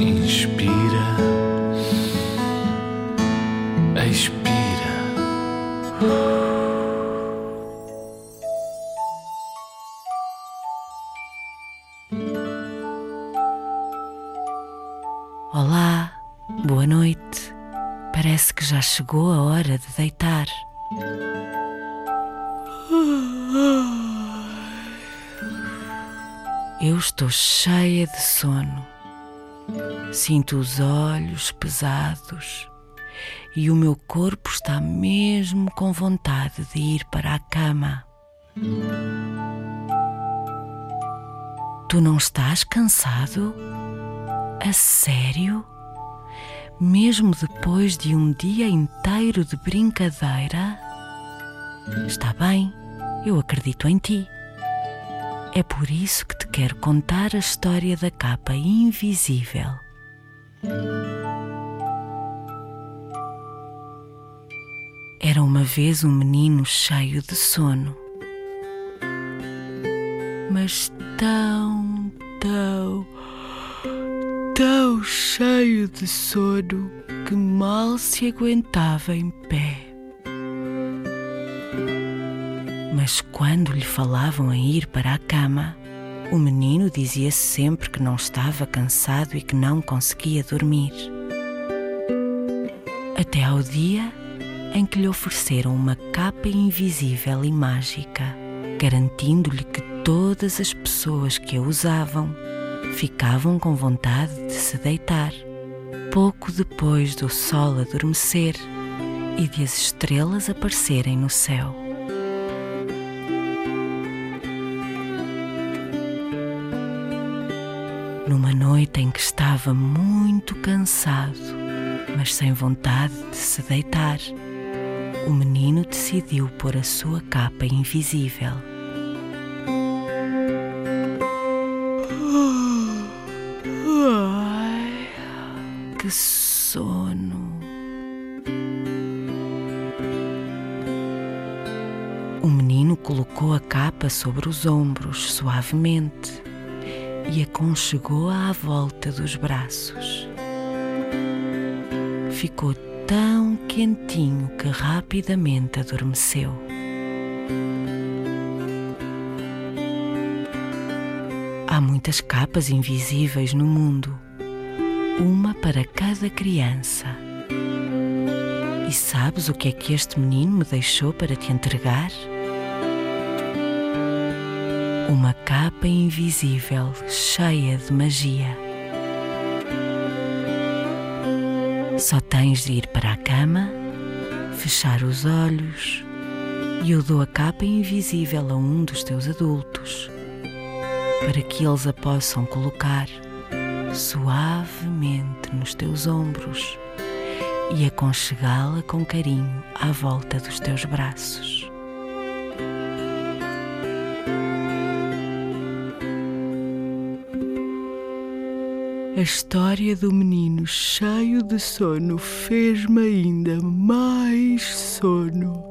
Inspira, expira. Olá, boa noite. Parece que já chegou a hora de deitar. Eu estou cheia de sono. Sinto os olhos pesados e o meu corpo está mesmo com vontade de ir para a cama. Tu não estás cansado? A sério? Mesmo depois de um dia inteiro de brincadeira? Está bem, eu acredito em ti. É por isso que te quero contar a história da capa invisível. Era uma vez um menino cheio de sono, mas tão, tão, tão cheio de sono que mal se aguentava em pé. Mas quando lhe falavam em ir para a cama, o menino dizia sempre que não estava cansado e que não conseguia dormir. Até ao dia em que lhe ofereceram uma capa invisível e mágica, garantindo-lhe que todas as pessoas que a usavam ficavam com vontade de se deitar, pouco depois do sol adormecer e de as estrelas aparecerem no céu. Em que estava muito cansado, mas sem vontade de se deitar, o menino decidiu pôr a sua capa invisível. Que sono! O menino colocou a capa sobre os ombros suavemente e aconchegou-a à volta dos braços. Ficou tão quentinho que rapidamente adormeceu. Há muitas capas invisíveis no mundo, uma para cada criança. E sabes o que é que este menino me deixou para te entregar? Uma capa invisível cheia de magia. Só tens de ir para a cama, fechar os olhos e eu dou a capa invisível a um dos teus adultos para que eles a possam colocar suavemente nos teus ombros e aconchegá-la com carinho à volta dos teus braços. A história do menino cheio de sono fez-me ainda mais sono.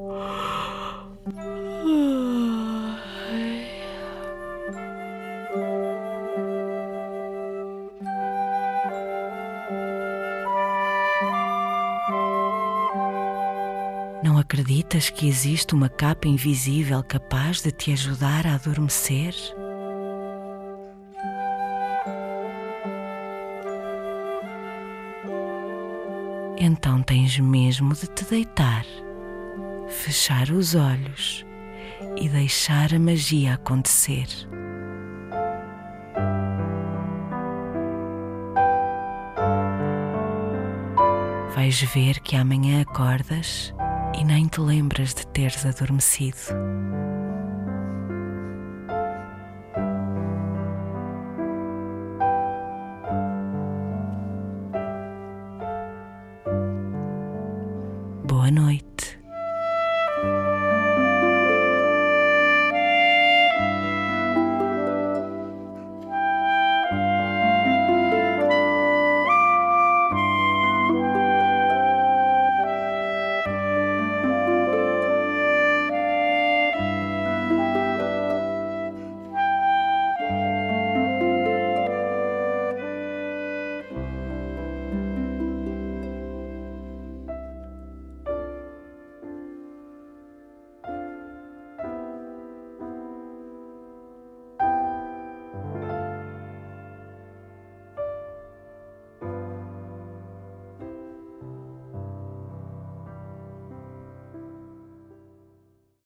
Não acreditas que existe uma capa invisível capaz de te ajudar a adormecer? Então tens mesmo de te deitar, fechar os olhos e deixar a magia acontecer. Vais ver que amanhã acordas e nem te lembras de teres adormecido. boa noite.